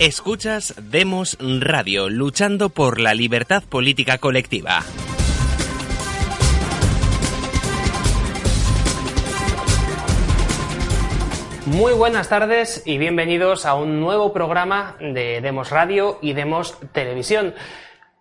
Escuchas Demos Radio, luchando por la libertad política colectiva. Muy buenas tardes y bienvenidos a un nuevo programa de Demos Radio y Demos Televisión.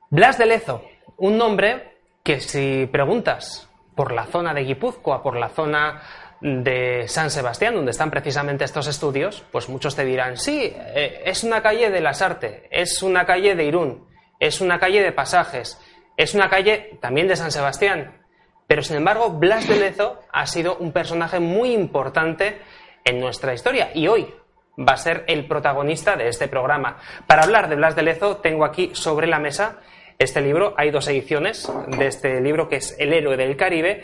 Blas de Lezo, un nombre que si preguntas por la zona de Guipúzcoa, por la zona de San Sebastián, donde están precisamente estos estudios, pues muchos te dirán, sí, eh, es una calle de las Artes, es una calle de Irún, es una calle de Pasajes, es una calle también de San Sebastián. Pero sin embargo, Blas de Lezo ha sido un personaje muy importante en nuestra historia y hoy va a ser el protagonista de este programa. Para hablar de Blas de Lezo, tengo aquí sobre la mesa este libro. Hay dos ediciones de este libro que es El héroe del Caribe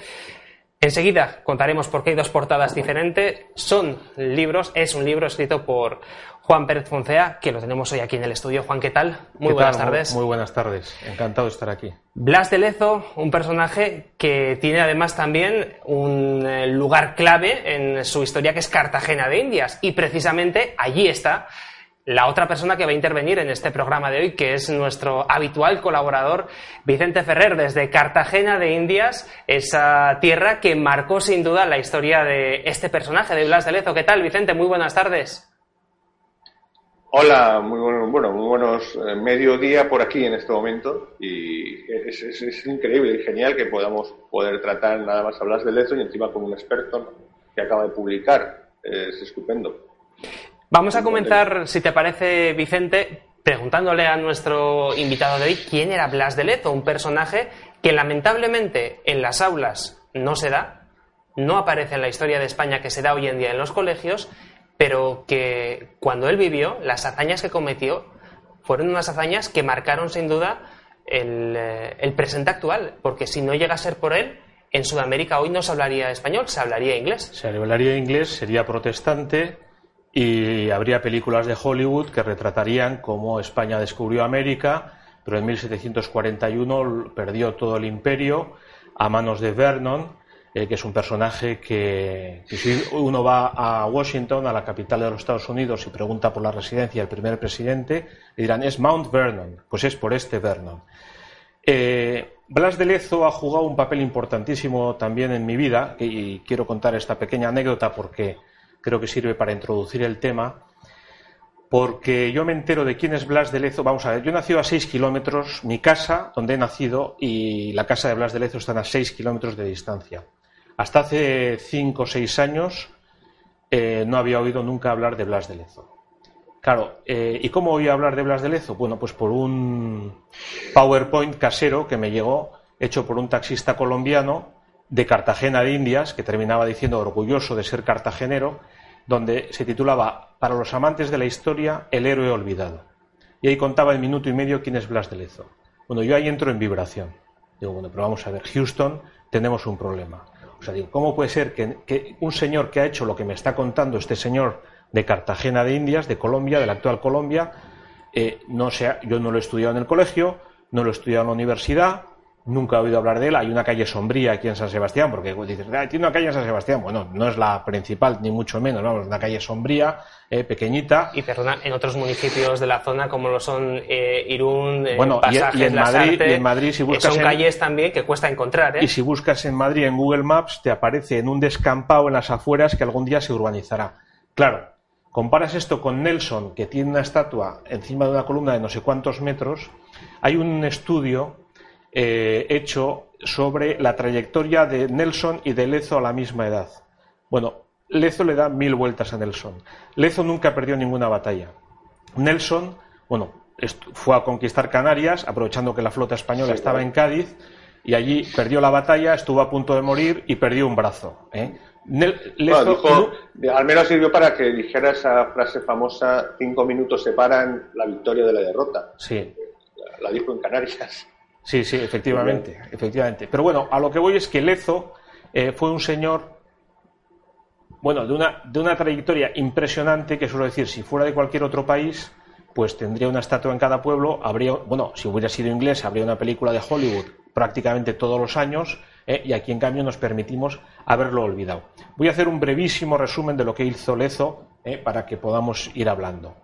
Enseguida contaremos por qué hay dos portadas diferentes. Son libros, es un libro escrito por Juan Pérez Foncea, que lo tenemos hoy aquí en el estudio. Juan, ¿qué tal? Muy buenas tardes. Muy, buenas tardes, encantado de estar aquí. Blas de Lezo, un personaje que tiene además también un eh, lugar clave en su historia, que es Cartagena de Indias. Y precisamente allí está la otra persona que va a intervenir en este programa de hoy, que es nuestro habitual colaborador, Vicente Ferrer, desde Cartagena de Indias, esa tierra que marcó sin duda la historia de este personaje, de Blas de Lezo. ¿Qué tal, Vicente? Muy buenas tardes. Hola, muy bueno, muy buenos eh, mediodía por aquí en este momento y es, increíble y genial que podamos poder tratar nada más a Blas de Lezo y encima con un experto que acaba de publicar. Es estupendo. Vamos a comenzar, si te parece, Vicente, preguntándole a nuestro invitado de hoy quién era Blas de Lezo, un personaje que lamentablemente en las aulas no se da, no aparece en la historia de España que se da hoy en día en los colegios, pero que cuando él vivió, las hazañas que cometió fueron unas hazañas que marcaron sin duda el, eh, el presente actual, porque si no llega a ser por él, en Sudamérica hoy no se hablaría español, se hablaría inglés. Se hablaría inglés, sería protestante, y habría películas de Hollywood que retratarían cómo España descubrió América, pero en 1741 perdió todo el imperio a manos de Vernon, eh, que es un personaje que, si uno va a Washington, a la capital de los Estados Unidos, y pregunta por la residencia del primer presidente, le dirán, es Mount Vernon, pues es por este Vernon. Eh, Blas de Lezo ha jugado un papel importantísimo también en mi vida, y quiero contar esta pequeña anécdota porque creo que sirve para introducir el tema, porque yo me entero de quién es Blas de Lezo. Vamos a ver, yo he nacido a seis kilómetros, mi casa, donde he nacido, y la casa de Blas de Lezo están a seis kilómetros de distancia. Hasta hace cinco o seis años eh, no había oído nunca hablar de Blas de Lezo. Claro, eh, ¿y cómo oí hablar de Blas de Lezo? Bueno, pues por un PowerPoint casero que me llegó, hecho por un taxista colombiano de Cartagena de Indias, que terminaba diciendo orgulloso de ser cartagenero, donde se titulaba Para los amantes de la historia, el héroe olvidado. Y ahí contaba en minuto y medio quién es Blas de Lezo. Bueno, yo ahí entro en vibración. Digo, bueno, pero vamos a ver, Houston, tenemos un problema. O sea, digo, ¿cómo puede ser que, un señor que ha hecho lo que me está contando este señor de Cartagena de Indias, de Colombia, de la actual Colombia, eh, no sea, yo no lo he estudiado en el colegio, no lo he estudiado en la universidad, nunca he oído hablar de él. Hay una calle sombría aquí en San Sebastián, porque dices, tiene una calle en San Sebastián. Bueno, no es la principal, ni mucho menos, vamos, una calle sombría, eh, pequeñita. Y perdona, en otros municipios de la zona, como lo son eh, Irún, eh, bueno, y, en Madrid, y en Madrid, si buscas. Son calles también que cuesta encontrar, Y si buscas en Madrid en Google Maps, te aparece en un descampado en las afueras que algún día se urbanizará. Claro, comparas esto con Nelson, que tiene una estatua encima de una columna de no sé cuántos metros. Hay un estudio eh, hecho sobre la trayectoria de Nelson y de Lezo a la misma edad. Bueno, Lezo le da mil vueltas a Nelson. Lezo nunca perdió ninguna batalla. Nelson, bueno, fue a conquistar Canarias, aprovechando que la flota española estaba en Cádiz, y allí perdió la batalla, estuvo a punto de morir y perdió un brazo. ¿eh? al menos sirvió para que dijera esa frase famosa: cinco minutos separan la victoria de la derrota. Sí. la dijo en Canarias. Sí, sí, efectivamente, efectivamente. Pero bueno, a lo que voy es que Lezo eh, fue un señor, bueno, de una, de una trayectoria impresionante, que suelo decir, si fuera de cualquier otro país, pues tendría una estatua en cada pueblo, habría, bueno, si hubiera sido inglés, habría una película de Hollywood prácticamente todos los años, eh, y aquí en cambio nos permitimos haberlo olvidado. Voy a hacer un brevísimo resumen de lo que hizo Lezo eh, para que podamos ir hablando.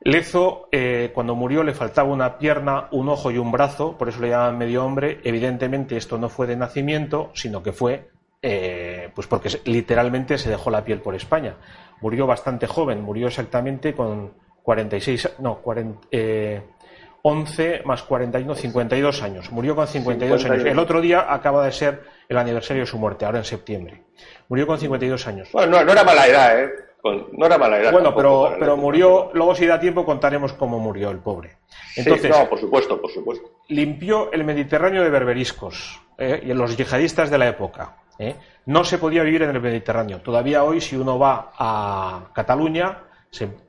Lezo, eh, cuando murió, le faltaba una pierna, un ojo y un brazo, por eso le llaman medio hombre. Evidentemente, esto no fue de nacimiento, sino que fue eh, pues porque literalmente se dejó la piel por España. Murió bastante joven, murió exactamente con 46, no, 11 eh, más 41, 52 años. Murió con 52 años. El otro día acaba de ser el aniversario de su muerte, ahora en septiembre. Murió con 52 años. Bueno, no, era mala edad, ¿eh? No era mala edad. Bueno, pero, pero murió, luego si da tiempo contaremos cómo murió el pobre. Entonces, no, por supuesto, por supuesto. Limpió el Mediterráneo de berberiscos ¿eh? y los yihadistas de la época. ¿eh? No se podía vivir en el Mediterráneo. Todavía hoy, si uno va a Cataluña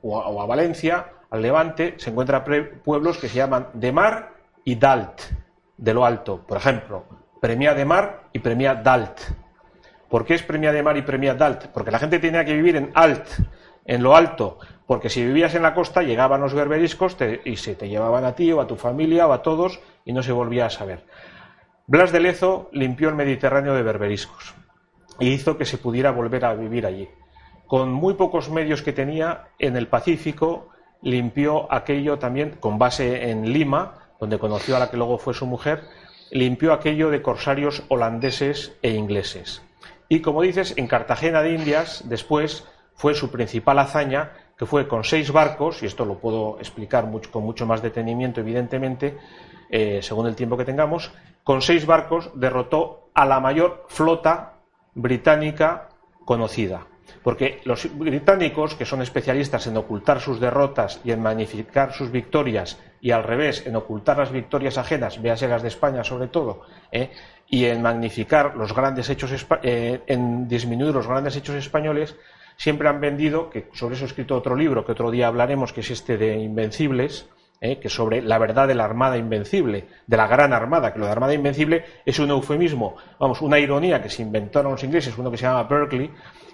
o, a, Valencia, al Levante, se encuentran pueblos que se llaman de mar y dalt, de lo alto. Por ejemplo, Premia de Mar y Premia Dalt. ¿Por qué es Premia de Mar y Premia Dalt? Porque la gente tenía que vivir en alt, en lo alto, porque si vivías en la costa llegaban los berberiscos y se te llevaban a ti o a tu familia o a todos y no se volvía a saber. Blas de Lezo limpió el Mediterráneo de berberiscos y hizo que se pudiera volver a vivir allí. Con muy pocos medios que tenía en el Pacífico, limpió aquello también con base en Lima, donde conoció a la que luego fue su mujer, limpió aquello de corsarios holandeses e ingleses. Y como dices, en Cartagena de Indias, después fue su principal hazaña, que fue con seis barcos, y esto lo puedo explicar con mucho más detenimiento, evidentemente, eh, según el tiempo que tengamos, con seis barcos derrotó a la mayor flota británica conocida. Porque los británicos, que son especialistas en ocultar sus derrotas y en magnificar sus victorias, y al revés, en ocultar las victorias ajenas, véase las de España sobre todo, ¿eh? y en magnificar los grandes hechos, eh, en disminuir los grandes hechos españoles, siempre han vendido, que sobre eso he escrito otro libro que otro día hablaremos, que es este de Invencibles, ¿eh? que sobre la verdad de la Armada Invencible, de la Gran Armada, que lo de Armada Invencible es un eufemismo, vamos, una ironía que se inventaron los ingleses, uno que se llama Berkeley,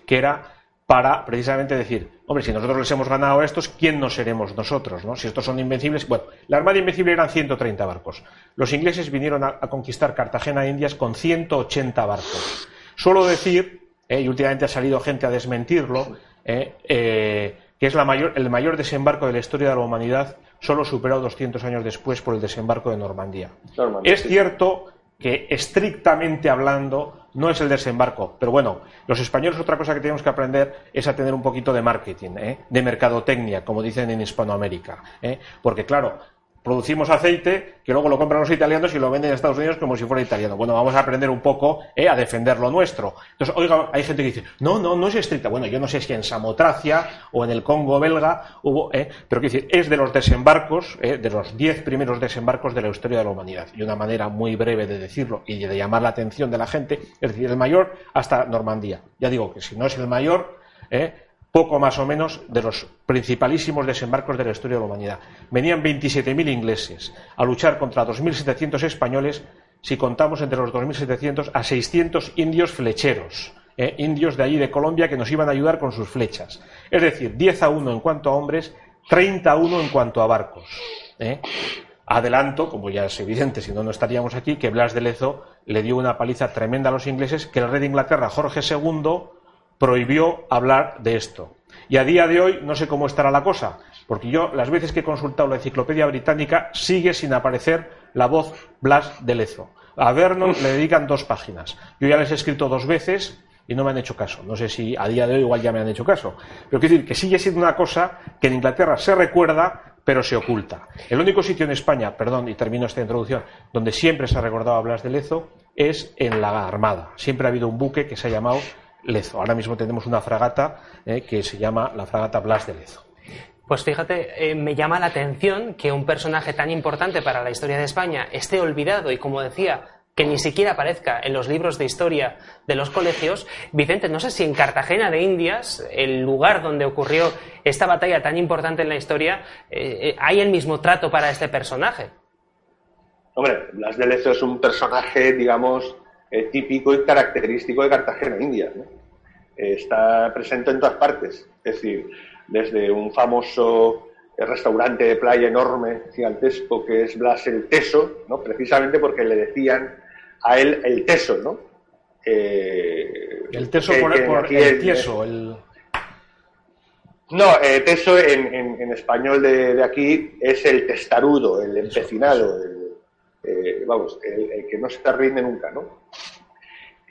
que era para precisamente decir, hombre, si nosotros les hemos ganado a estos, ¿quién no seremos nosotros? ¿no? Si estos son invencibles. Bueno, la Armada Invencible eran 130 barcos. Los ingleses vinieron a, conquistar Cartagena e Indias con 180 barcos. Suelo decir, ¿eh? y últimamente ha salido gente a desmentirlo, ¿eh? que es la mayor, el mayor desembarco de la historia de la humanidad solo superado 200 años después por el desembarco de Normandía. es cierto que estrictamente hablando no es el desembarco, pero bueno, los españoles otra cosa que tenemos que aprender es a tener un poquito de marketing, ¿eh? de mercadotecnia, como dicen en Hispanoamérica, ¿eh? porque claro, producimos aceite que luego lo compran los italianos y lo venden en Estados Unidos como si fuera italiano. Bueno, vamos a aprender un poco eh, a defender lo nuestro. Entonces, oiga, hay gente que dice, no, no, no es estricta. Bueno, yo no sé si en Samotracia o en el Congo belga hubo, eh, pero quiero decir, es de los desembarcos, eh, de los diez primeros desembarcos de la historia de la humanidad. Y una manera muy breve de decirlo y de llamar la atención de la gente, es decir, el mayor hasta Normandía. Ya digo que si no es el mayor, eh, poco más o menos de los principalísimos desembarcos de la historia de la humanidad. Venían 27.000 ingleses a luchar contra 2.700 españoles, si contamos entre los 2.700 a 600 indios flecheros, ¿eh? indios de allí de Colombia que nos iban a ayudar con sus flechas. Es decir, 10 a 1 en cuanto a hombres, 30 a 1 en cuanto a barcos. ¿eh? Adelanto, como ya es evidente, si no, no estaríamos aquí, que Blas de Lezo le dio una paliza tremenda a los ingleses, que el rey de Inglaterra, Jorge II, prohibió hablar de esto. Y a día de hoy no sé cómo estará la cosa, porque yo las veces que he consultado la enciclopedia británica sigue sin aparecer la voz Blas de Lezo. A Vernon le dedican dos páginas. Yo ya les he escrito dos veces y no me han hecho caso. No sé si a día de hoy igual ya me han hecho caso. Pero quiero decir que sigue siendo una cosa que en Inglaterra se recuerda, pero se oculta. El único sitio en España, perdón, y termino esta introducción, donde siempre se ha recordado a Blas de Lezo es en la Armada. Siempre ha habido un buque que se ha llamado Lezo. Ahora mismo tenemos una fragata eh, que se llama la fragata Blas de Lezo. Pues fíjate, eh, me llama la atención que un personaje tan importante para la historia de España esté olvidado y, como decía, que ni siquiera aparezca en los libros de historia de los colegios. Vicente, no sé si en Cartagena de Indias, el lugar donde ocurrió esta batalla tan importante en la historia, eh, hay el mismo trato para este personaje. Hombre, Blas de Lezo es un personaje, digamos, típico y característico de Cartagena, India. está presente en todas partes. Es decir, desde un famoso restaurante de playa enorme, gigantesco, que es Blas el Teso, ¿no? precisamente porque le decían a él el Teso, ¿no? Eh, el Teso por, el, tieso, el... No, eh, teso en, español de, aquí es el testarudo, el empecinado, el, eh, vamos, el, que no se te rinde nunca, ¿no?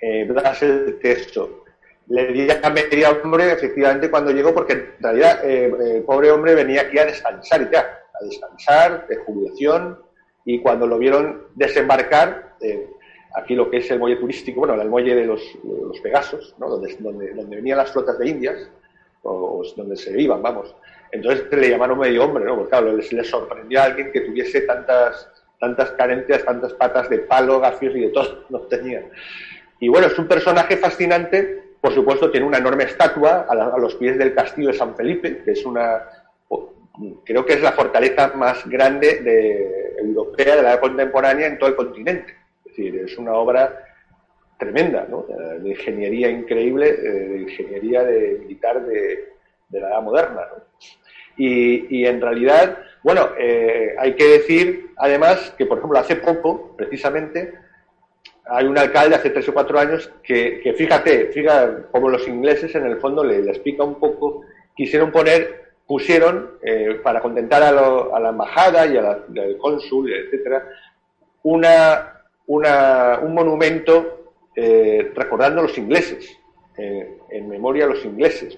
Eh, Blas el teso. Le di a media hombre, efectivamente, cuando llegó, porque en realidad eh, el pobre hombre venía aquí a descansar y ya, a descansar, de jubilación, y cuando lo vieron desembarcar, aquí lo que es el muelle turístico, bueno, el muelle de los, Pegasos, ¿no? donde, donde, donde venían las flotas de Indias, o, donde se iban, vamos. Entonces le llamaron medio hombre, ¿no? Porque claro, les sorprendió a alguien que tuviese tantas, tantas carencias, tantas patas de palo, gafios y de todo, no tenía. Y bueno, es un personaje fascinante, por supuesto tiene una enorme estatua a, los pies del castillo de San Felipe, que es una, creo que es la fortaleza más grande de, europea de la edad contemporánea en todo el continente. Es decir, es una obra tremenda, ¿no? de ingeniería increíble, eh, de ingeniería de, militar de, la edad moderna. ¿no? Y, en realidad, bueno, eh, hay que decir además que, por ejemplo, hace poco, precisamente, hay un alcalde hace tres o cuatro años que, fíjate, fíjate como los ingleses en el fondo le, explica un poco, quisieron poner, pusieron, eh, para contentar a, la embajada y al cónsul, etcétera, una, una, un monumento eh, recordando a los ingleses, eh, en memoria a los ingleses.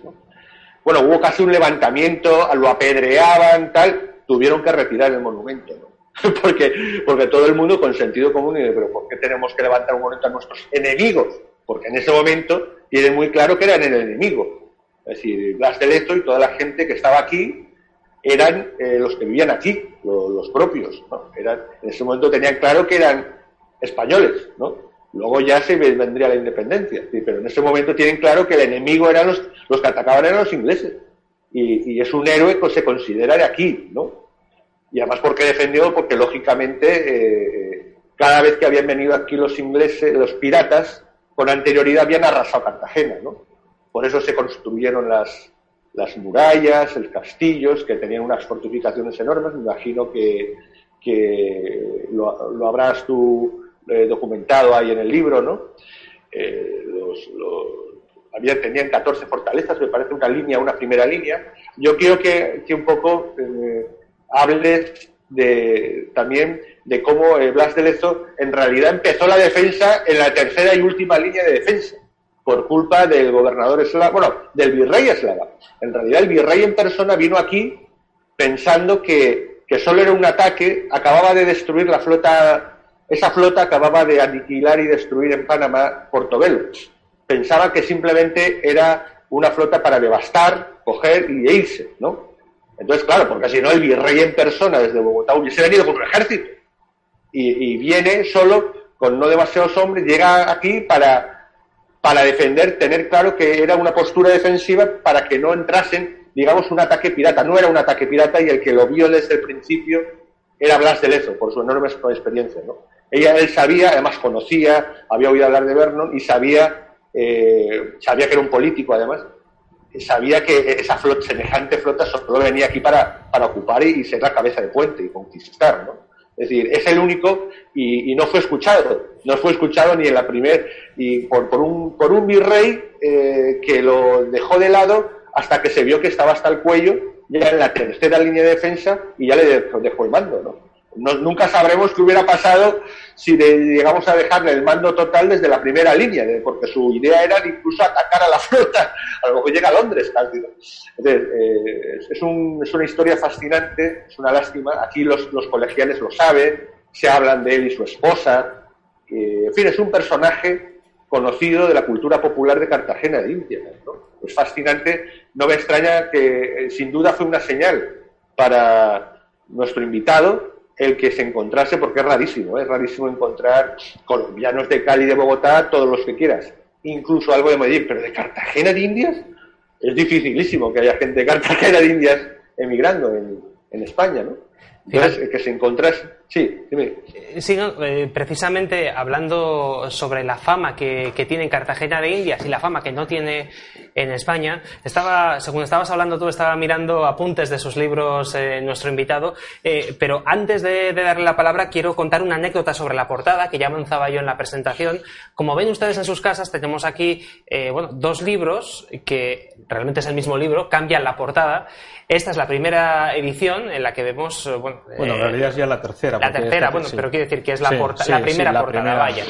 Bueno, hubo casi un levantamiento, lo apedreaban, tal, tuvieron que retirar el monumento, ¿no? porque, porque todo el mundo con sentido común dice, pero ¿por qué tenemos que levantar un monumento a nuestros enemigos? Porque en ese momento tienen muy claro que eran el enemigo. Es decir, Blas de Leto y toda la gente que estaba aquí eran eh, los que vivían aquí, los, propios. Eran, en ese momento tenían claro que eran españoles, ¿no? Luego ya se vendría la independencia, pero en ese momento tienen claro que el enemigo eran los, que atacaban eran los ingleses. Y, es un héroe que se considera de aquí, ¿no? Y además porque defendió, porque lógicamente eh, cada vez que habían venido aquí los ingleses, los piratas, con anterioridad habían arrasado Cartagena, ¿no? Por eso se construyeron las, las murallas, los castillos, que tenían unas fortificaciones enormes. Me imagino que, que lo, lo habrás tú eh, documentado ahí en el libro, ¿no? Eh, había, tenían 14 fortalezas, me parece una línea, una primera línea. Yo quiero que, un poco eh, hables de, también de cómo Blas de Lezo en realidad empezó la defensa en la tercera y última línea de defensa por culpa del gobernador eslava, bueno, del virrey eslava. En realidad el virrey en persona vino aquí pensando que, que solo era un ataque, acababa de destruir la flota esa flota acababa de aniquilar y destruir en Panamá Portobelo. Pensaba que simplemente era una flota para devastar, coger y irse, ¿no? Entonces, claro, porque si no el virrey en persona desde Bogotá hubiese venido con un ejército y, viene solo con no demasiados hombres, llega aquí para, para defender, tener claro que era una postura defensiva para que no entrasen, digamos, un ataque pirata. No era un ataque pirata y el que lo vio desde el principio era Blas de Lezo, por su enorme experiencia, ¿no? Ella, él sabía, además conocía, había oído hablar de Vernon y sabía, eh, sabía que era un político además, sabía que esa flota, semejante flota solo venía aquí para, ocupar y, ser la cabeza de puente y conquistar, ¿no? Es decir, es el único y, no fue escuchado, no fue escuchado ni en la primera, y por, por, un, por un virrey eh, que lo dejó de lado hasta que se vio que estaba hasta el cuello, ya en la tercera línea de defensa y ya le dejó el mando, ¿no? Nunca sabremos qué hubiera pasado si llegamos a dejarle el mando total desde la primera línea, porque su idea era incluso atacar a la flota, a lo mejor llega a Londres eh, es, una historia fascinante, es una lástima. Aquí los, colegiales lo saben, se hablan de él y su esposa. en fin, es un personaje conocido de la cultura popular de Cartagena de India. Es fascinante, no me extraña que eh, sin duda fue una señal para nuestro invitado el que se encontrase, porque es rarísimo, ¿eh? es rarísimo encontrar colombianos de Cali, de Bogotá, todos los que quieras, incluso algo de Medellín, pero de Cartagena de Indias es dificilísimo que haya gente de Cartagena de Indias emigrando en, España, ¿no? Entonces, que se encontrase. Sí, dime. Eh, sí, eh, precisamente hablando sobre la fama que, tiene Cartagena de Indias y la fama que no tiene en España, estaba, según estabas hablando tú, estaba mirando apuntes de sus libros eh, nuestro invitado, pero antes de, darle la palabra quiero contar una anécdota sobre la portada que ya avanzaba yo en la presentación. Como ven ustedes en sus casas, tenemos aquí bueno, dos libros que realmente es el mismo libro, cambian la portada. Esta es la primera edición en la que vemos. Bueno, bueno en realidad es ya la tercera la tercera, bueno, pero quiere decir que es la, la primera portada, vaya.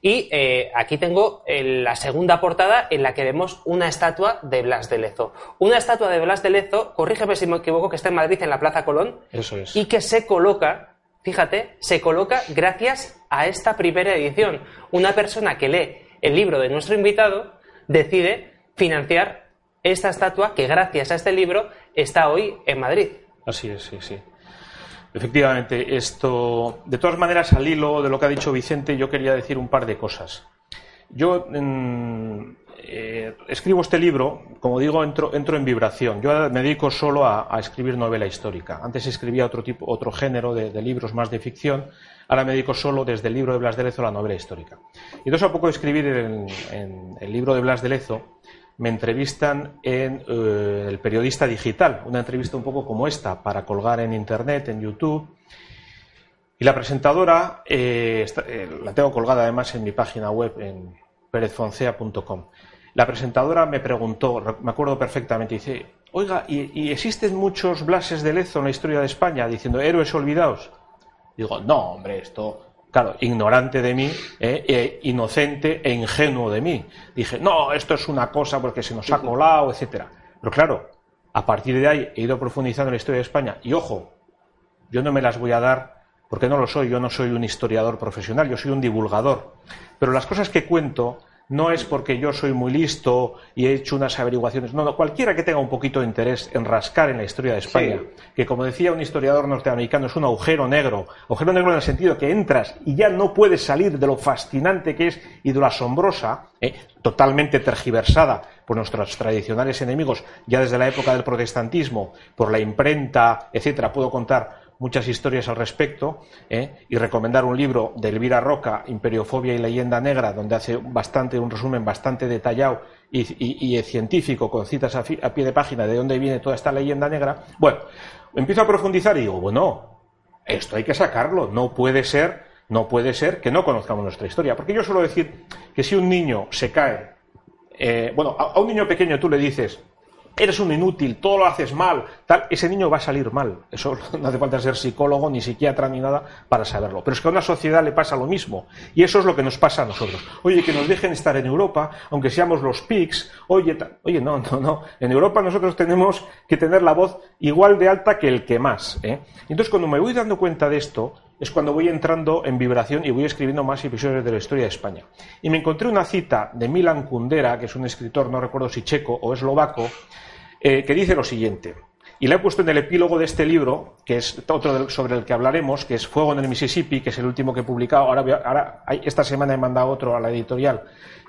Y eh, aquí tengo eh, la segunda portada en la que vemos una estatua de Blas de Lezo. Una estatua de Blas de Lezo, corrígeme si me equivoco, que está en Madrid, en la Plaza Colón. Eso es. Y que se coloca, fíjate, se coloca gracias a esta primera edición. Una persona que lee el libro de nuestro invitado decide financiar esta estatua que gracias a este libro está hoy en Madrid. Así es, sí, sí. Efectivamente, esto. De todas maneras, al hilo de lo que ha dicho Vicente, yo quería decir un par de cosas. Yo mm, eh, escribo este libro, como digo, entro, en vibración. Yo me dedico solo a, escribir novela histórica. Antes escribía otro tipo, otro género de, libros más de ficción. Ahora me dedico solo desde el libro de Blas de Lezo a la novela histórica. Y entonces a poco de escribir en el libro de Blas de Lezo, me entrevistan en eh, el periodista digital, una entrevista un poco como esta, para colgar en internet, en YouTube. Y la presentadora, eh, eh, la tengo colgada además en mi página web, en perezfoncea.com. La presentadora me preguntó, me acuerdo perfectamente, dice, oiga, ¿y, ¿y, existen muchos Blases de Lezo en la historia de España diciendo héroes olvidados? Digo, no, hombre, esto Claro, ignorante de mí, eh, e inocente e ingenuo de mí. Dije, no, esto es una cosa porque se nos ha colado, etcétera. Pero claro, a partir de ahí he ido profundizando en la historia de España. Y ojo, yo no me las voy a dar porque no lo soy, yo no soy un historiador profesional, yo soy un divulgador. Pero las cosas que cuento no es porque yo soy muy listo y he hecho unas averiguaciones. No, no, cualquiera que tenga un poquito de interés en rascar en la historia de España, que como decía un historiador norteamericano, es un agujero negro. Agujero negro en el sentido que entras y ya no puedes salir de lo fascinante que es y de lo asombrosa, ¿eh? totalmente tergiversada por nuestros tradicionales enemigos, ya desde la época del protestantismo, por la imprenta, etcétera. Puedo contar muchas historias al respecto ¿eh? y recomendar un libro de Elvira Roca, Imperiofobia y leyenda negra, donde hace bastante un resumen bastante detallado y, científico con citas a, pie de página de dónde viene toda esta leyenda negra. Bueno, empiezo a profundizar y digo, bueno, esto hay que sacarlo, no puede ser, no puede ser que no conozcamos nuestra historia, porque yo suelo decir que si un niño se cae, eh, bueno, a un niño pequeño tú le dices, eres un inútil, todo lo haces mal, tal, ese niño va a salir mal. Eso no hace falta ser psicólogo, ni psiquiatra, ni nada para saberlo. Pero es que a una sociedad le pasa lo mismo. Y eso es lo que nos pasa a nosotros. Oye, que nos dejen estar en Europa, aunque seamos los PICs. Oye, oye, no, no, no. En Europa nosotros tenemos que tener la voz igual de alta que el que más. ¿eh? Entonces, cuando me voy dando cuenta de esto, es cuando voy entrando en vibración y voy escribiendo más episodios de la historia de España. Y me encontré una cita de Milan Kundera, que es un escritor, no recuerdo si checo o eslovaco, eh, que dice lo siguiente. Y le he puesto en el epílogo de este libro, que es otro sobre el que hablaremos, que es Fuego en el Mississippi, que es el último que he publicado. Ahora, ahora esta semana he mandado otro a la editorial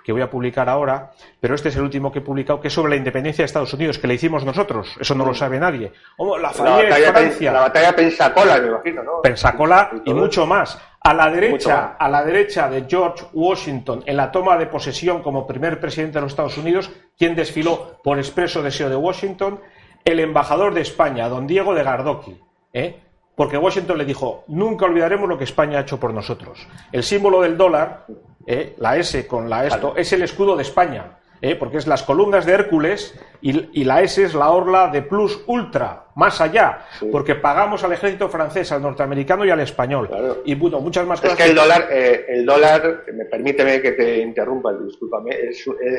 que voy a publicar ahora, pero este es el último que he publicado, que es sobre la independencia de Estados Unidos, que le hicimos nosotros. Eso no lo sabe nadie. la, batalla, la batalla Pensacola, me imagino, ¿no? Pensacola y mucho más. A la derecha, a la derecha de George Washington, en la toma de posesión como primer presidente de los Estados Unidos, quien desfiló por expreso deseo de Washington, el embajador de España, don Diego de Gardoqui, ¿eh? Porque Washington le dijo, nunca olvidaremos lo que España ha hecho por nosotros. El símbolo del dólar, ¿eh? la S con la esto, es el escudo de España. ¿eh? porque es las columnas de Hércules y, la S es la orla de Plus Ultra, más allá, porque pagamos al ejército francés, al norteamericano y al español. Y bueno, muchas más cosas. Es que el dólar, eh, el dólar, me permíteme que te interrumpa, discúlpame,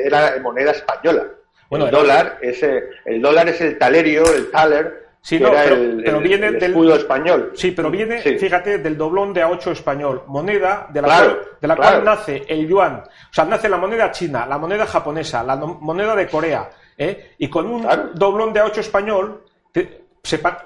era moneda española. Bueno, el, dólar es, el dólar es el talerio, el taler Sí, no, pero, viene del escudo español. Sí, pero viene, fíjate, del doblón de A8 español, moneda de la, cual, de la cual nace el yuan. O sea, nace la moneda china, la moneda japonesa, la moneda de Corea. ¿eh? Y con un doblón de A8 español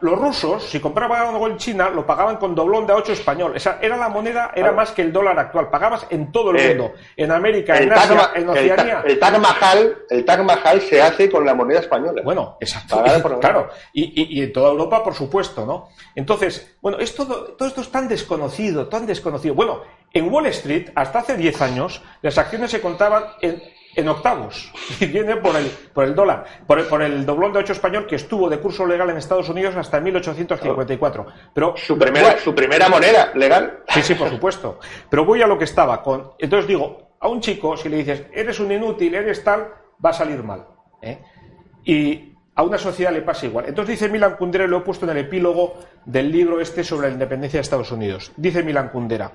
los rusos, si compraban algo en China, lo pagaban con doblón de 8 español. Esa era la moneda, era más que el dólar actual. Pagabas en todo el eh, mundo, en América, en Asia, en Oceanía. El, Taj Mahal, el Taj Mahal se hace con la moneda española. Bueno, exacto. claro. Y, en toda Europa, por supuesto, ¿no? Entonces, bueno, es todo, todo esto es tan desconocido, tan desconocido. Bueno, en Wall Street, hasta hace 10 años, las acciones se contaban en en octavos y viene por el, por el dólar, por el, por el doblón de 8 español que estuvo de curso legal en Estados Unidos hasta 1854. Pero su primera, su primera moneda legal. Sí, sí, por supuesto. Pero voy a lo que estaba con. Entonces digo, a un chico, si le dices, eres un inútil, eres tal, va a salir mal. ¿eh? Y a una sociedad le pasa igual. Entonces dice Milan Kundera, lo he puesto en el epílogo del libro este sobre la independencia de Estados Unidos. Dice Milan Kundera,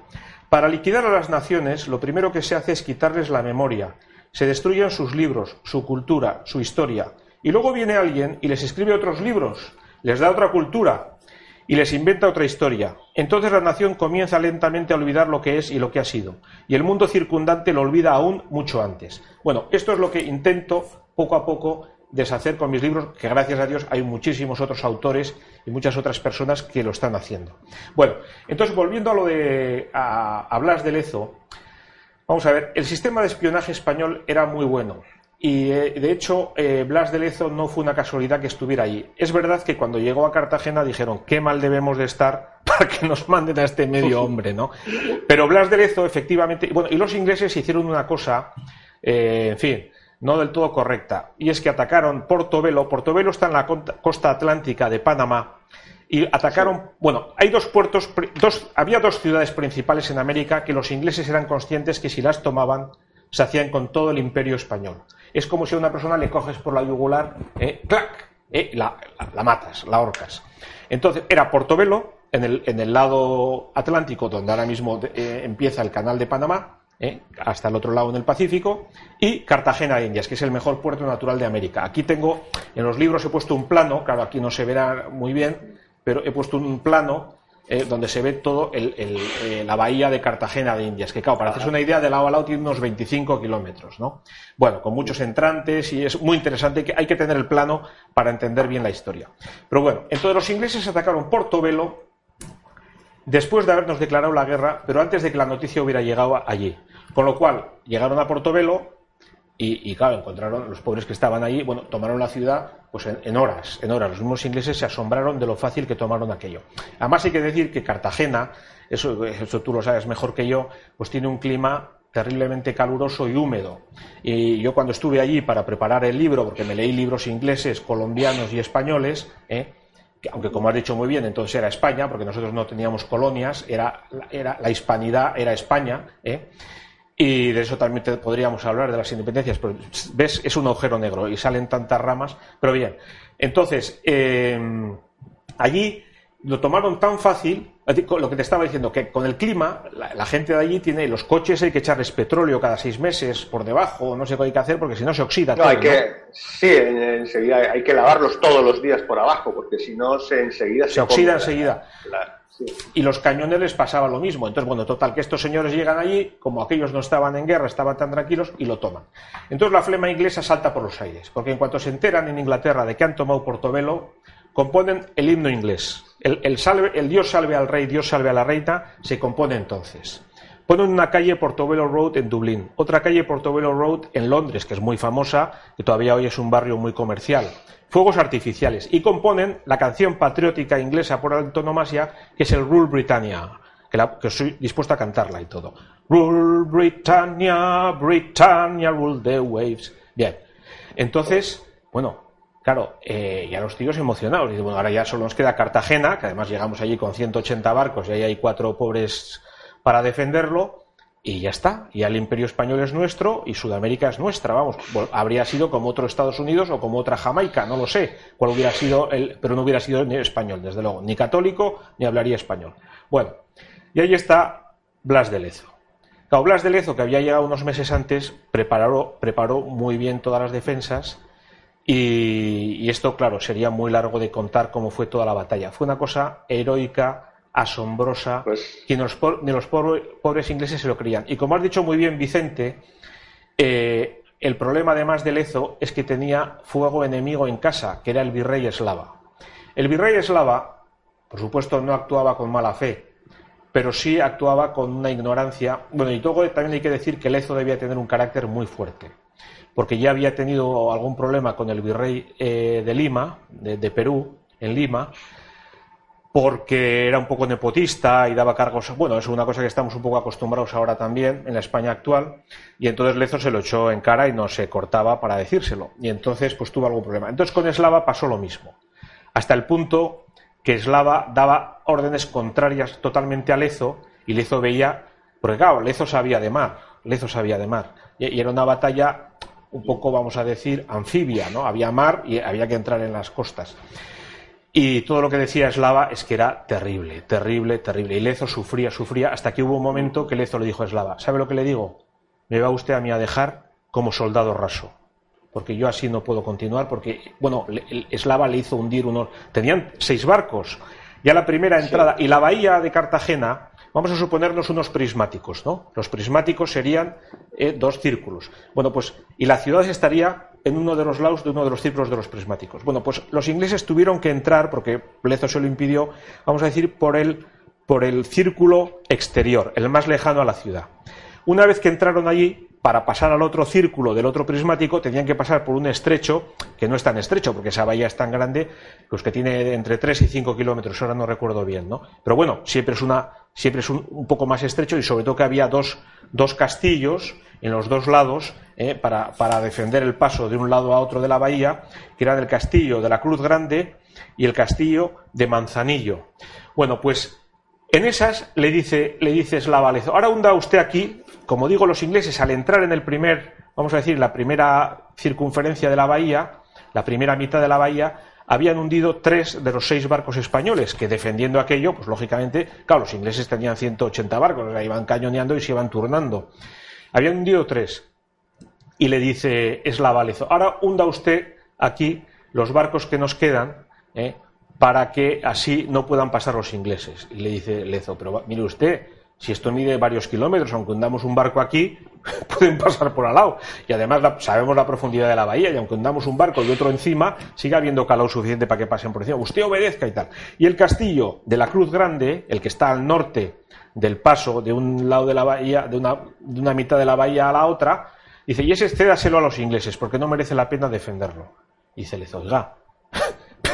para liquidar a las naciones, lo primero que se hace es quitarles la memoria se destruyen sus libros, su cultura, su historia. Y luego viene alguien y les escribe otros libros, les da otra cultura y les inventa otra historia. Entonces la nación comienza lentamente a olvidar lo que es y lo que ha sido. Y el mundo circundante lo olvida aún mucho antes. Bueno, esto es lo que intento poco a poco deshacer con mis libros, que gracias a Dios hay muchísimos otros autores y muchas otras personas que lo están haciendo. Bueno, entonces volviendo a lo de a, Blas de Lezo, Vamos a ver, el sistema de espionaje español era muy bueno. Y eh, de hecho, eh, Blas de Lezo no fue una casualidad que estuviera allí. Es verdad que cuando llegó a Cartagena dijeron qué mal debemos de estar para que nos manden a este medio hombre, ¿no? Pero Blas de Lezo, efectivamente, bueno, y los ingleses hicieron una cosa, eh, en fin, no del todo correcta, y es que atacaron Portobelo. Portobelo está en la costa atlántica de Panamá y atacaron. Bueno, hay dos puertos, dos, había dos ciudades principales en América que los ingleses eran conscientes que si las tomaban se hacían con todo el imperio español. Es como si a una persona le coges por la yugular, eh, ¡clac! Eh, la, matas, la horcas. Entonces, era Portobelo, en el, en el lado atlántico, donde ahora mismo eh, empieza el canal de Panamá, hasta el otro lado en el Pacífico, y Cartagena de Indias, que es el mejor puerto natural de América. Aquí tengo, en los libros he puesto un plano, claro, aquí no se verá muy bien, pero he puesto un plano eh, donde se ve todo eh, la bahía de Cartagena de Indias, que claro, para hacerse una idea, de lado a lado tiene unos 25 kilómetros, ¿no? Bueno, con muchos entrantes y es muy interesante, que hay que tener el plano para entender bien la historia. Pero bueno, entonces los ingleses atacaron Portobelo después de habernos declarado la guerra, pero antes de que la noticia hubiera llegado allí. Con lo cual, llegaron a Portobelo, y, claro, encontraron los pobres que estaban allí, bueno, tomaron la ciudad pues en, horas, en horas. Los mismos ingleses se asombraron de lo fácil que tomaron aquello. Además hay que decir que Cartagena, eso, eso tú lo sabes mejor que yo, pues tiene un clima terriblemente caluroso y húmedo. Y yo cuando estuve allí para preparar el libro, porque me leí libros ingleses, colombianos y españoles, ¿eh? aunque como has dicho muy bien, entonces era España, porque nosotros no teníamos colonias, era, era la hispanidad era España, ¿eh? Y de eso también podríamos hablar de las independencias, pero ves, es un agujero negro y salen tantas ramas. Pero bien, entonces, em, allí lo tomaron tan fácil, lo que te estaba diciendo, que con el clima, la, gente de allí tiene los coches, hay que echarles petróleo cada seis meses por debajo, no sé qué hay que hacer porque si no se oxida no, Hay que, Sí, enseguida hay que lavarlos todos los días por abajo porque si no se enseguida se, oxida enseguida. Y los cañones les pasaba lo mismo. Entonces, bueno, total, que estos señores llegan allí, como aquellos no estaban en guerra, estaban tan tranquilos y lo toman. Entonces la flema inglesa salta por los aires, porque en cuanto se enteran en Inglaterra de que han tomado Portobelo, componen el himno inglés. El, Dios salve al rey, Dios salve a la reina, se compone entonces. Ponen una calle Portobello Road en Dublín, otra calle Portobello Road en Londres, que es muy famosa, que todavía hoy es un barrio muy comercial fuegos artificiales y componen la canción patriótica inglesa por antonomasia que es el Rule Britannia, que, la, que estoy dispuesto a cantarla y todo. Rule Britannia, Britannia, rule the waves. Bien, entonces, bueno, claro, eh, ya los tíos emocionados. Y bueno, ahora ya solo nos queda Cartagena, que además llegamos allí con 180 barcos y ahí hay cuatro pobres para defenderlo y ya está. Ya el imperio español es nuestro y Sudamérica es nuestra. Vamos, habría sido como otro Estados Unidos o como otra Jamaica, no lo sé cuál hubiera sido el, pero no hubiera sido ni español, desde luego, ni católico ni hablaría español. Bueno, y ahí está Blas de Lezo. Claro, Blas de Lezo, que había llegado unos meses antes, preparó, preparó muy bien todas las defensas y, y esto, claro, sería muy largo de contar cómo fue toda la batalla. Fue una cosa heroica, asombrosa pues... que ni los, los pobres, ingleses se lo creían. Y como has dicho muy bien, Vicente, eh, el problema además de Lezo es que tenía fuego enemigo en casa, que era el virrey eslava. El virrey eslava, por supuesto, no actuaba con mala fe, pero sí actuaba con una ignorancia. Bueno, y luego también hay que decir que Lezo debía tener un carácter muy fuerte, porque ya había tenido algún problema con el virrey eh, de Lima, de Perú, en Lima, porque era un poco nepotista y daba cargos. Bueno, es una cosa que estamos un poco acostumbrados ahora también en la España actual. Y entonces Lezo se lo echó en cara y no se cortaba para decírselo. Y entonces, pues tuvo algún problema. Entonces con Eslava pasó lo mismo. Hasta el punto que Eslava daba órdenes contrarias totalmente a Lezo y Lezo veía. Porque claro, Lezo sabía de mar. Lezo sabía de mar. Y era una batalla un poco, vamos a decir, anfibia, ¿no? Había mar y había que entrar en las costas. Y todo lo que decía Eslava es que era terrible, terrible, terrible. Y Lezo sufría, sufría, hasta que hubo un momento que Lezo le dijo a Eslava, ¿sabe lo que le digo? Me va usted a mí a dejar como soldado raso. Porque yo así no puedo continuar, porque, bueno, Eslava le hizo hundir unos... Tenían seis barcos. Ya la primera entrada, y la bahía de Cartagena, vamos a suponernos unos prismáticos, ¿no? Los prismáticos serían eh, dos círculos. Bueno, pues, y la ciudad estaría en uno de los lados de uno de los círculos de los prismáticos. Bueno, pues los ingleses tuvieron que entrar, porque Lezo se lo impidió, vamos a decir, por el, por el círculo exterior, el más lejano a la ciudad. Una vez que entraron allí, para pasar al otro círculo del otro prismático, tenían que pasar por un estrecho, que no es tan estrecho, porque esa bahía es tan grande, pues que tiene entre 3 y 5 kilómetros, ahora no recuerdo bien, ¿no? Pero bueno, siempre es, una, siempre es un, poco más estrecho y sobre todo que había dos, dos castillos en los dos lados eh, para, defender el paso de un lado a otro de la bahía, que eran el castillo de la Cruz Grande y el castillo de Manzanillo. Bueno, pues en esas le dice, le dice Slavalezo, ahora hunda usted aquí, como digo los ingleses, al entrar en el primer, vamos a decir, la primera circunferencia de la bahía, la primera mitad de la bahía, habían hundido tres de los seis barcos españoles, que defendiendo aquello, pues lógicamente, claro, los ingleses tenían 180 barcos, la iban cañoneando y se iban turnando. Habían hundido tres. Y le dice Eslava Lezo, ahora hunda usted aquí los barcos que nos quedan, ¿eh? Para que así no puedan pasar los ingleses. Y le dice Lezo, pero mire usted, si esto mide varios kilómetros, aunque hundamos un barco aquí, pueden pasar por al lado. Y además sabemos la profundidad de la bahía, y aunque hundamos un barco y otro encima, sigue habiendo calor suficiente para que pasen por encima. Usted obedezca y tal. Y el castillo de la Cruz Grande, el que está al norte del paso de un lado de la bahía, de una, mitad de la bahía a la otra, dice, y ese cédaselo a los ingleses, porque no merece la pena defenderlo. Y se les oiga.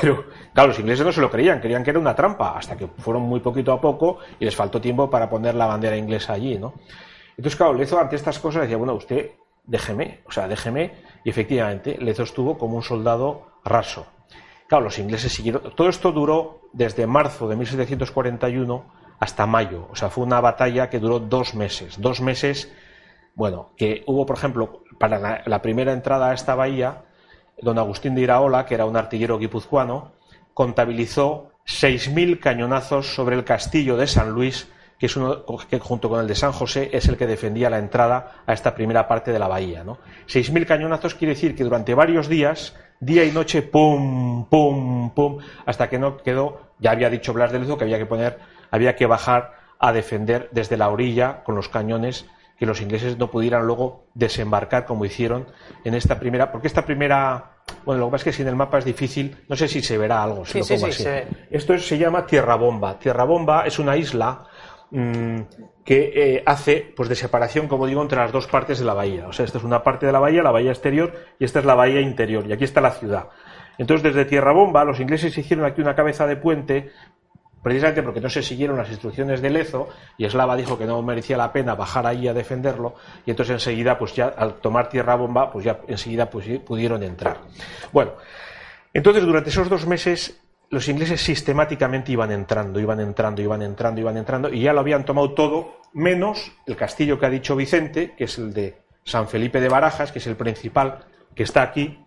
Pero, claro, los ingleses no se lo creían, creían que era una trampa, hasta que fueron muy poquito a poco y les faltó tiempo para poner la bandera inglesa allí, ¿no? Entonces, claro, Lezo ante estas cosas decía, bueno, usted déjeme, o sea, déjeme, y efectivamente Lezo estuvo como un soldado raso. Claro, los ingleses siguieron. Todo esto duró desde marzo de 1741 hasta mayo. O sea, fue una batalla que duró dos meses. Dos meses, bueno, que hubo, por ejemplo, para la, primera entrada a esta bahía, don Agustín de Iraola, que era un artillero guipuzcoano, contabilizó 6.000 cañonazos sobre el castillo de San Luis, que es uno que junto con el de San José es el que defendía la entrada a esta primera parte de la bahía. ¿no? 6.000 cañonazos quiere decir que durante varios días, día y noche, pum, pum, pum, hasta que no quedó, ya había dicho Blas de Lezo que había que poner había que bajar a defender desde la orilla con los cañones que los ingleses no pudieran luego desembarcar como hicieron en esta primera, porque esta primera, bueno, lo que pasa es que si en el mapa es difícil, no sé si se verá algo, si lo pongo así. Esto se llama Tierra Bomba. Tierra Bomba es una isla mm, que eh, hace pues de separación, como digo, entre las dos partes de la bahía. O sea, esta es una parte de la bahía, la bahía exterior, y esta es la bahía interior, y aquí está la ciudad. Entonces, desde Tierra Bomba, los ingleses hicieron aquí una cabeza de puente precisamente porque no se siguieron las instrucciones de Lezo y Eslava dijo que no merecía la pena bajar ahí a defenderlo y entonces enseguida pues ya al tomar tierra bomba pues ya enseguida pues, pudieron entrar. Bueno entonces durante esos dos meses los ingleses sistemáticamente iban entrando iban entrando iban entrando iban entrando y ya lo habían tomado todo menos el castillo que ha dicho Vicente que es el de San Felipe de Barajas que es el principal que está aquí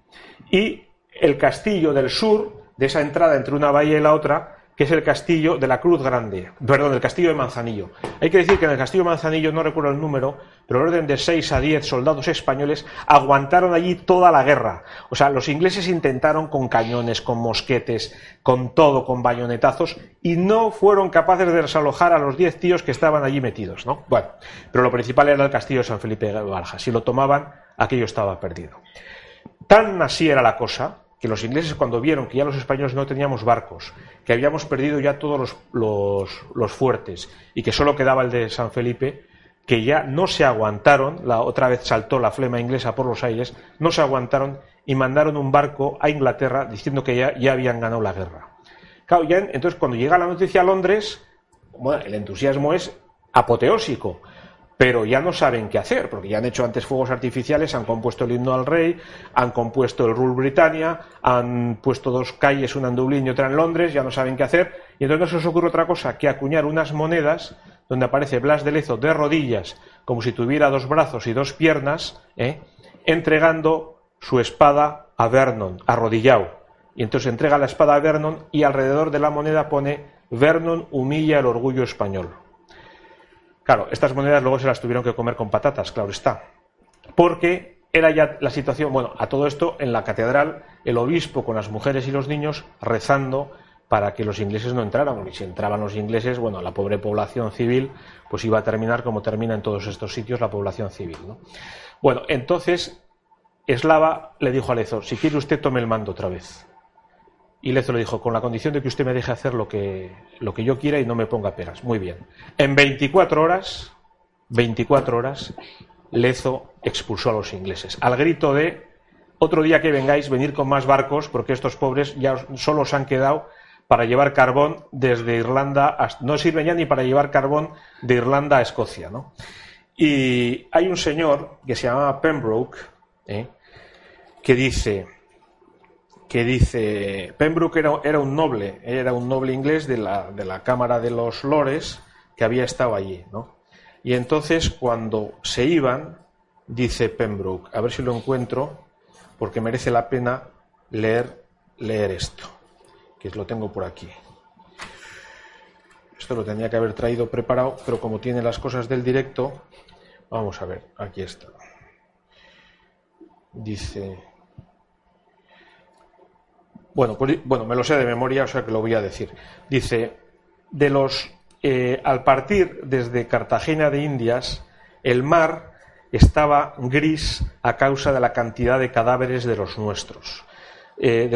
y el castillo del sur de esa entrada entre una bahía y la otra que es el castillo de la Cruz Grande, perdón, el castillo de Manzanillo. Hay que decir que en el castillo de Manzanillo, no recuerdo el número, pero el orden de 6 a 10 soldados españoles aguantaron allí toda la guerra. O sea, los ingleses intentaron con cañones, con mosquetes, con todo, con bayonetazos, y no fueron capaces de desalojar a los 10 tíos que estaban allí metidos, ¿no? Bueno, pero lo principal era el castillo de San Felipe de Barja. Si lo tomaban, aquello estaba perdido. Tan así era la cosa que los ingleses cuando vieron que ya los españoles no teníamos barcos, que habíamos perdido ya todos los, fuertes y que solo quedaba el de San Felipe, que ya no se aguantaron, la otra vez saltó la flema inglesa por los aires, no se aguantaron y mandaron un barco a Inglaterra diciendo que ya, ya habían ganado la guerra. entonces cuando llega la noticia a Londres, bueno, el entusiasmo es apoteósico pero ya no saben qué hacer, porque ya han hecho antes fuegos artificiales, han compuesto el himno al rey, han compuesto el Rule Britannia, han puesto dos calles, una en Dublín y otra en Londres, ya no saben qué hacer, y entonces se os ocurre otra cosa, que acuñar unas monedas donde aparece Blas de Lezo de rodillas, como si tuviera dos brazos y dos piernas, ¿eh? entregando su espada a Vernon, arrodillado. Y entonces entrega la espada a Vernon y alrededor de la moneda pone Vernon humilla el orgullo español. Claro, estas monedas luego se las tuvieron que comer con patatas, claro está. Porque era ya la situación, bueno, a todo esto en la catedral, el obispo con las mujeres y los niños rezando para que los ingleses no entraran, porque si entraban los ingleses, bueno, la pobre población civil, pues iba a terminar como termina en todos estos sitios la población civil. ¿no? Bueno, entonces Eslava le dijo a Lezo, si quiere usted tome el mando otra vez. Y Lezo le dijo, con la condición de que usted me deje hacer lo que, lo que yo quiera y no me ponga pegas. Muy bien. En 24 horas, 24 horas, Lezo expulsó a los ingleses. Al grito de, otro día que vengáis, venir con más barcos, porque estos pobres ya solo se han quedado para llevar carbón desde Irlanda, a, no sirven ya ni para llevar carbón de Irlanda a Escocia. ¿no? Y hay un señor que se llamaba Pembroke, ¿eh? que dice, que dice, Pembroke era, un noble, era un noble inglés de la, de la Cámara de los Lores que había estado allí, ¿no? Y entonces cuando se iban, dice Pembroke, a ver si lo encuentro, porque merece la pena leer, leer esto, que lo tengo por aquí. Esto lo tenía que haber traído preparado, pero como tiene las cosas del directo, vamos a ver, aquí está. Dice, bueno, pues, bueno, me lo sé de memoria, o sea que lo voy a decir. Dice, de los, eh, al partir desde Cartagena de Indias, el mar estaba gris a causa de la cantidad de cadáveres de los nuestros. Eh,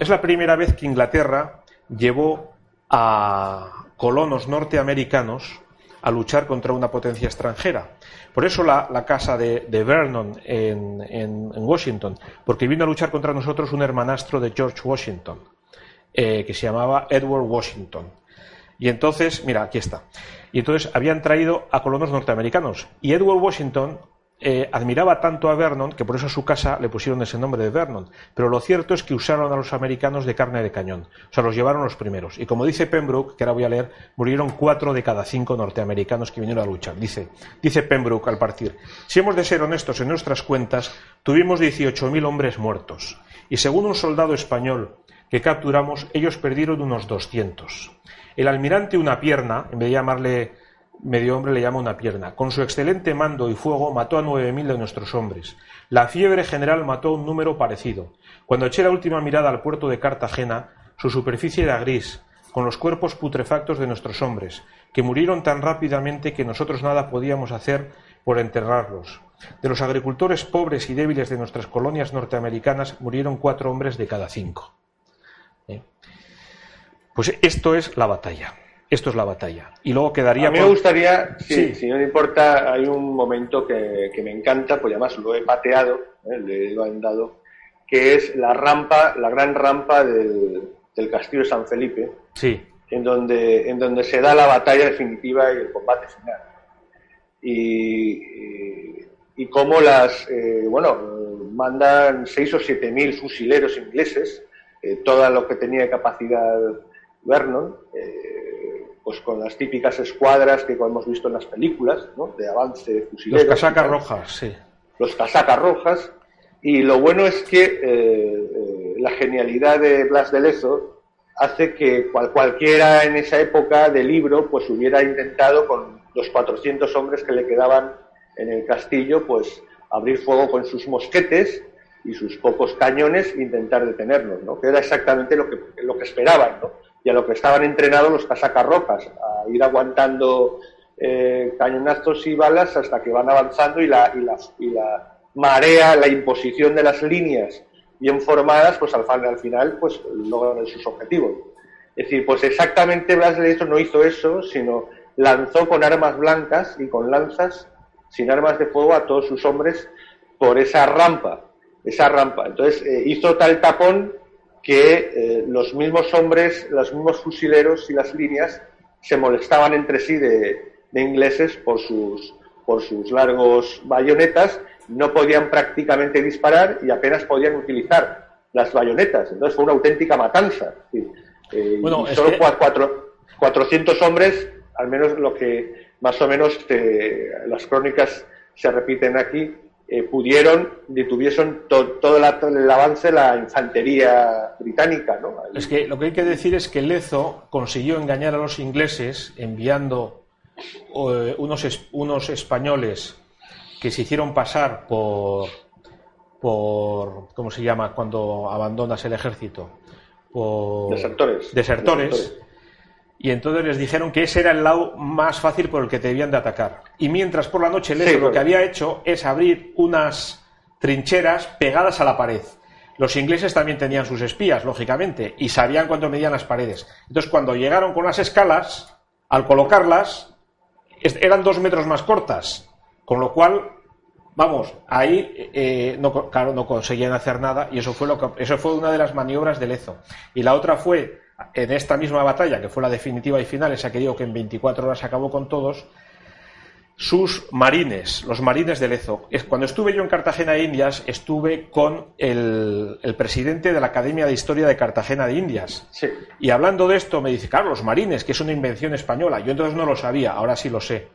es la primera vez que Inglaterra llevó a colonos norteamericanos a luchar contra una potencia extranjera. Por eso la, casa de, Vernon en, Washington, porque vino a luchar contra nosotros un hermanastro de George Washington, eh, que se llamaba Edward Washington. Y entonces, mira, aquí está. Y entonces habían traído a colonos norteamericanos. Y Edward Washington eh, admiraba tanto a Vernon que por eso a su casa le pusieron ese nombre de Vernon. Pero lo cierto es que usaron a los americanos de carne de cañón. O sea, los llevaron los primeros. Y como dice Pembroke, que ahora voy a leer, murieron cuatro de cada cinco norteamericanos que vinieron a luchar. Dice, dice Pembroke al partir, si hemos de ser honestos en nuestras cuentas, tuvimos 18.000 hombres muertos. Y según un soldado español que capturamos, ellos perdieron unos 200. El almirante una pierna, en vez de llamarle medio hombre le llama una pierna. Con su excelente mando y fuego mató a nueve mil de nuestros hombres. La fiebre general mató un número parecido. Cuando eché la última mirada al puerto de Cartagena, su superficie era gris, con los cuerpos putrefactos de nuestros hombres, que murieron tan rápidamente que nosotros nada podíamos hacer por enterrarlos. De los agricultores pobres y débiles de nuestras colonias norteamericanas murieron cuatro hombres de cada cinco. ¿Eh? Pues esto es la batalla. Esto es la batalla. Y luego quedaría. A mí me gustaría, si no me importa, hay un momento que, me encanta, pues además lo he pateado, ¿eh? le lo han dado, que es la rampa, la gran rampa del, castillo de San Felipe. Sí. En donde, en donde se da la batalla definitiva y el combate final. Y, y, cómo las, eh, bueno, mandan seis o siete mil fusileros ingleses, eh, todo lo que tenía capacidad Vernon, pues con las típicas escuadras que hemos visto en las películas, ¿no? de avance fusileros. Los casacas rojas, sí. Los casacas rojas. Y lo bueno es que eh, eh, la genialidad de Blas de Lezo hace que cualquiera en esa época de libro pues hubiera intentado con los 400 hombres que le quedaban en el castillo pues abrir fuego con sus mosquetes y sus pocos cañones e intentar detenernos, ¿no? que era exactamente lo que, lo que esperaban. ¿no? Y a lo que estaban entrenados los casacarrojas, a ir aguantando eh, cañonazos y balas hasta que van avanzando y la, marea, la imposición de las líneas bien formadas, pues al, al final pues logran sus objetivos. Es decir, pues exactamente Lezo no hizo eso, sino lanzó con armas blancas y con lanzas sin armas de fuego a todos sus hombres por esa rampa, esa rampa. Entonces eh, hizo tal tapón que eh, los mismos hombres, los mismos fusileros y las líneas se molestaban entre sí de, ingleses por sus, por sus largos bayonetas, no podían prácticamente disparar y apenas podían utilizar las bayonetas. Entonces fue una auténtica matanza. Eh, bueno, solo cuatro, 400 hombres, al menos lo que más o menos las crónicas se repiten aquí, eh, pudieron, detuviesen todo el, avance de la infantería británica. ¿no? Es que lo que hay que decir es que Lezo consiguió engañar a los ingleses enviando eh, unos, unos españoles que se hicieron pasar por, por, ¿cómo se llama? Cuando abandonas el ejército. Por desertores. desertores y entonces les dijeron que ese era el lado más fácil por el que debían de atacar. Y mientras por la noche Lezo lo que había hecho es abrir unas trincheras pegadas a la pared. Los ingleses también tenían sus espías, lógicamente, y sabían cuánto medían las paredes. Entonces, cuando llegaron con las escalas, al colocarlas, eran dos metros más cortas. Con lo cual, vamos, ahí eh, no, claro, no conseguían hacer nada, y eso fue, lo que, eso fue una de las maniobras de Lezo. Y la otra fue en esta misma batalla, que fue la definitiva y final, esa que digo que en 24 horas acabó con todos, sus marines, los marines de Lezo. Cuando estuve yo en Cartagena de Indias, estuve con el, presidente de la Academia de Historia de Cartagena de Indias. Y hablando de esto, me dice, claro, los marines, que es una invención española. Yo entonces no lo sabía, ahora sí lo sé.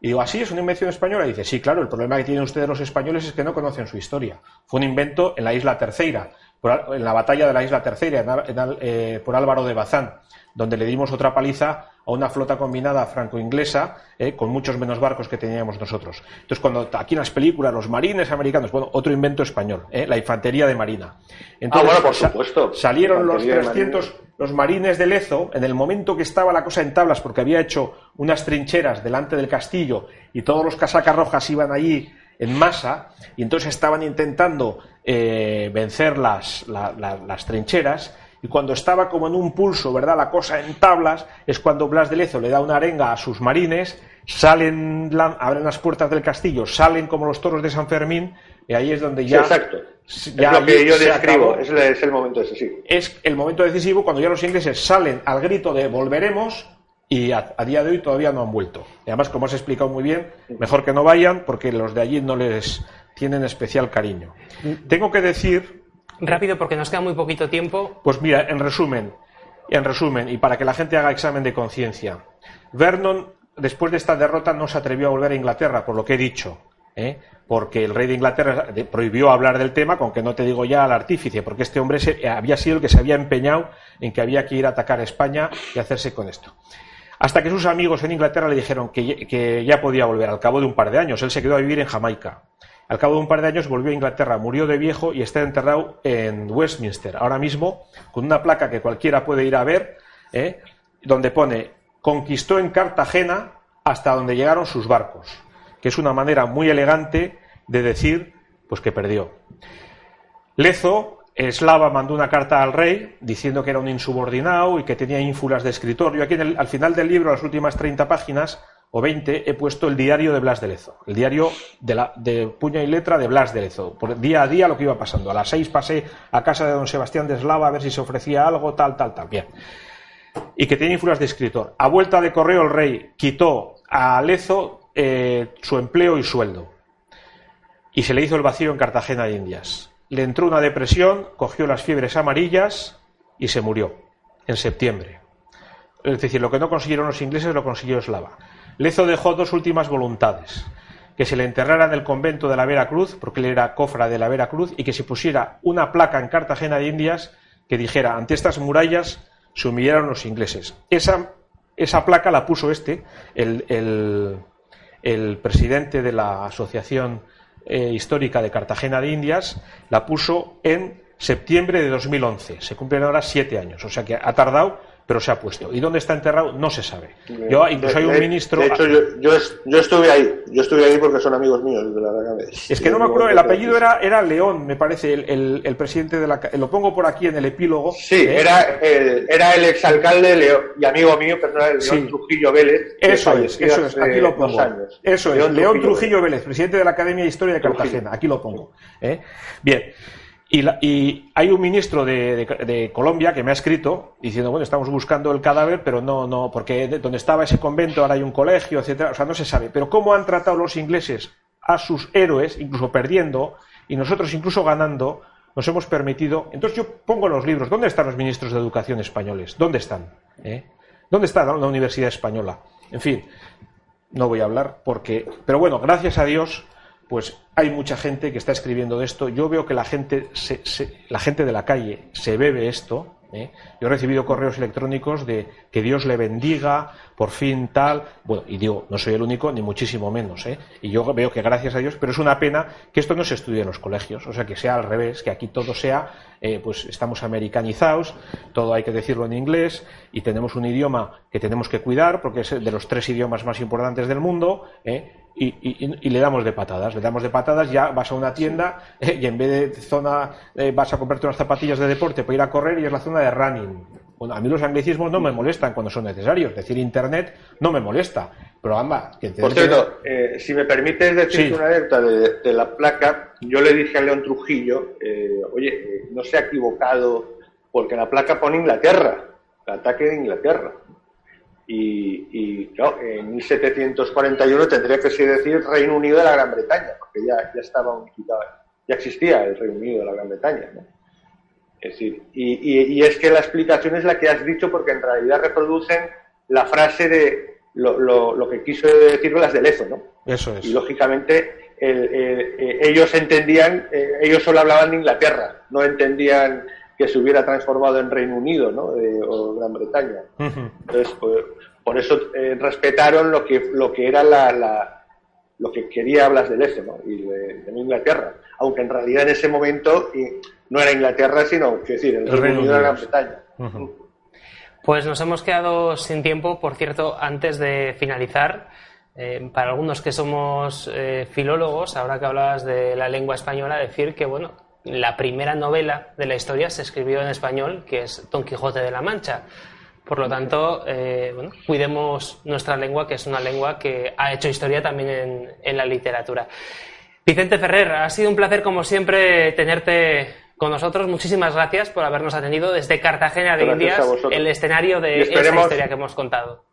Y digo, ¿así es una invención española? Y dice, sí, claro, el problema que tienen ustedes los españoles es que no conocen su historia. Fue un invento en la isla Terceira, en la batalla de la isla Tercera, eh, por Álvaro de Bazán, donde le dimos otra paliza a una flota combinada franco-inglesa eh, con muchos menos barcos que teníamos nosotros. Entonces, cuando aquí en las películas, los marines americanos, bueno, otro invento español, eh, la infantería de marina. Entonces, ah, bueno, por supuesto. salieron los 300, los marines de Lezo, en el momento que estaba la cosa en tablas, porque había hecho unas trincheras delante del castillo y todos los casacas rojas iban allí en masa y entonces estaban intentando eh, vencer las, las trincheras y cuando estaba como en un pulso, ¿verdad? La cosa en tablas, es cuando Blas de Lezo le da una arenga a sus marines, salen, abren las puertas del castillo, salen como los toros de San Fermín, y ahí es donde ya. exacto. es lo que yo describo, es, es el momento decisivo. Es el momento decisivo cuando ya los ingleses salen al grito de volveremos, y a, día de hoy todavía no han vuelto. Y además, como has explicado muy bien, mejor que no vayan porque los de allí no les tienen especial cariño. Tengo que decir... Rápido porque nos queda muy poquito tiempo. Pues mira, en resumen, en resumen, y para que la gente haga examen de conciencia, Vernon, después de esta derrota, no se atrevió a volver a Inglaterra, por lo que he dicho. ¿eh? porque el rey de Inglaterra prohibió hablar del tema, con que no te digo ya al artífice, porque este hombre había sido el que se había empeñado en que había que ir a atacar a España y hacerse con esto hasta que sus amigos en Inglaterra le dijeron que, ya podía volver al cabo de un par de años. Él se quedó a vivir en Jamaica. Al cabo de un par de años volvió a Inglaterra, murió de viejo y está enterrado en Westminster, ahora mismo, con una placa que cualquiera puede ir a ver, ¿eh? donde pone conquistó en Cartagena hasta donde llegaron sus barcos, que es una manera muy elegante de decir pues que perdió. Lezo Eslava mandó una carta al rey diciendo que era un insubordinado y que tenía ínfulas de escritor. Yo aquí al final del libro, las últimas 30 páginas o 20, he puesto el diario de Blas de Lezo, el diario de, la, de puño y letra de Blas de Lezo, por día a día lo que iba pasando. A las seis pasé a casa de don Sebastián de Eslava a ver si se ofrecía algo, tal, tal, tal. Bien. Y que tenía ínfulas de escritor. A vuelta de correo el rey quitó a Lezo eh, su empleo y sueldo. Y se le hizo el vacío en Cartagena de Indias le entró una depresión, cogió las fiebres amarillas y se murió en septiembre. Es decir, lo que no consiguieron los ingleses lo consiguió Eslava. Lezo dejó dos últimas voluntades. Que se le enterrara en el convento de la Vera Cruz, porque él era cofra de la Vera Cruz, y que se pusiera una placa en Cartagena de Indias que dijera, ante estas murallas se humillaron los ingleses. Esa, esa placa la puso este, el, el, presidente de la Asociación eh, histórica de Cartagena de Indias, la puso en septiembre de 2011. Se cumplen ahora siete años, o sea que ha tardado, pero se ha puesto. ¿Y dónde está enterrado? No se sabe. Yo, incluso hay un ministro. De hecho, yo, estuve ahí. Yo estuve ahí porque son amigos míos de la Es que no me acuerdo, el apellido era, era León, me parece, el, presidente de la. Lo pongo por aquí en el epílogo. Sí, ¿eh? era, el, era el exalcalde León, y amigo mío personal, León Trujillo Vélez. Eso es, eso es, aquí lo pongo. Eso es, León, Trujillo, Vélez, presidente de la Academia de Historia de Cartagena, aquí lo pongo. ¿eh? Bien. Y, hay un ministro de, Colombia que me ha escrito diciendo, bueno, estamos buscando el cadáver, pero no, no, porque donde estaba ese convento ahora hay un colegio, etcétera, o sea, no se sabe. Pero cómo han tratado los ingleses a sus héroes, incluso perdiendo, y nosotros incluso ganando, nos hemos permitido. Entonces yo pongo los libros, ¿dónde están los ministros de educación españoles? ¿Dónde están? ¿Eh? ¿Dónde está la Universidad Española? En fin, no voy a hablar porque, pero bueno, gracias a Dios pues hay mucha gente que está escribiendo de esto. Yo veo que la gente, la gente de la calle se bebe esto. ¿eh? Yo he recibido correos electrónicos de que Dios le bendiga, por fin tal. Bueno, y digo, no soy el único, ni muchísimo menos. ¿eh? Y yo veo que gracias a Dios, pero es una pena que esto no se estudie en los colegios. O sea, que sea al revés, que aquí todo sea, eh, pues estamos americanizados, todo hay que decirlo en inglés y tenemos un idioma que tenemos que cuidar porque es de los tres idiomas más importantes del mundo. ¿eh? Y, le damos de patadas. Le damos de patadas, ya vas a una tienda eh, y en vez de zona eh, vas a comprarte unas zapatillas de deporte para ir a correr y es la zona de running. Bueno, a mí los anglicismos no me molestan cuando son necesarios. Es decir, Internet no me molesta. Pero anda, que Por cierto, eh, si me permites decir una alerta de, la placa, yo le dije a León Trujillo, oye, no se ha equivocado porque la placa pone Inglaterra, el ataque de Inglaterra. Y, claro, en 1741 tendría que decir Reino Unido de la Gran Bretaña, porque ya, ya estaba unificado, ya existía el Reino Unido de la Gran Bretaña. Es decir, y, es que la explicación es la que has dicho, porque en realidad reproducen la frase de lo, lo, que quiso decir las de Lezo, ¿no? Eso es. Y lógicamente eh, ellos entendían, eh, ellos solo hablaban de Inglaterra, no entendían que se hubiera transformado en Reino Unido ¿no? o Gran Bretaña. Entonces, pues, por eso eh, respetaron lo que, lo que era la, lo que quería Blas del Este ¿no? y de, Inglaterra, aunque en realidad en ese momento no era Inglaterra, sino que decir, el, Reino Unido de Gran Bretaña. Pues nos hemos quedado sin tiempo, por cierto, antes de finalizar. Eh, para algunos que somos eh, filólogos, ahora que hablabas de la lengua española, decir que bueno, la primera novela de la historia se escribió en español, que es Don Quijote de la Mancha. Por lo tanto, eh, bueno, cuidemos nuestra lengua, que es una lengua que ha hecho historia también en, la literatura. Vicente Ferrer, ha sido un placer, como siempre, tenerte con nosotros. Muchísimas gracias por habernos atendido desde Cartagena de Indias, el escenario de esta historia que hemos contado.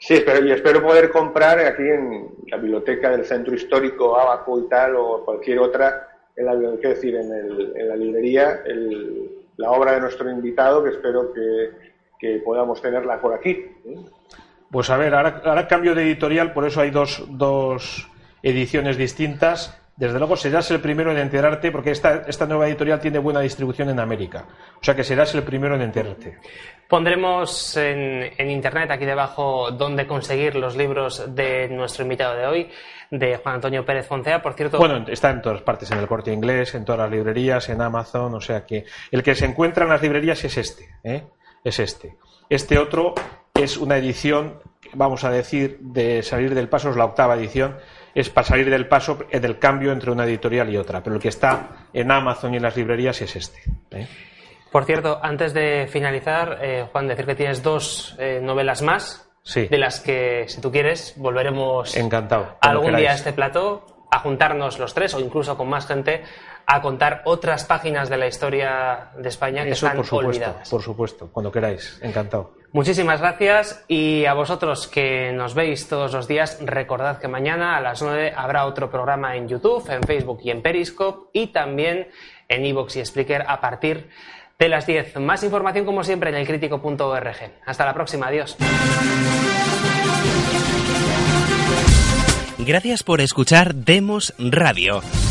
Sí, espero, y espero poder comprar aquí en la biblioteca del Centro Histórico Abaco y tal, o cualquier otra, en la, decir, en, el, la librería la obra de nuestro invitado, que espero que, podamos tenerla por aquí. Pues a ver, ahora, cambio de editorial, por eso hay dos, dos ediciones distintas. Desde luego serás el primero en enterarte, porque esta, esta nueva editorial tiene buena distribución en América. O sea que serás el primero en enterarte. Pondremos en, en, internet aquí debajo dónde conseguir los libros de nuestro invitado de hoy, de Juan Antonio Pérez Foncea. Por cierto. Bueno, está en todas partes, en el corte inglés, en todas las librerías, en Amazon, o sea que el que se encuentra en las librerías es este, ¿eh? es este. Este otro es una edición, vamos a decir, de salir del paso, es la octava edición, es para salir del paso del cambio entre una editorial y otra, pero el que está en Amazon y en las librerías es este. ¿eh? Por cierto, antes de finalizar, eh, Juan, decir que tienes dos eh, novelas más, de las que, si tú quieres, volveremos Encantado, algún día a este plató a juntarnos los tres o incluso con más gente a contar otras páginas de la historia de España que están por supuesto, olvidadas. Por supuesto, cuando queráis. Encantado. Muchísimas gracias y a vosotros que nos veis todos los días, recordad que mañana a las 9 habrá otro programa en YouTube, en Facebook y en Periscope y también en iVoox y Spreaker a partir de las 10. Más información como siempre en elcrítico.org. Hasta la próxima, adiós. Gracias por escuchar Demos Radio.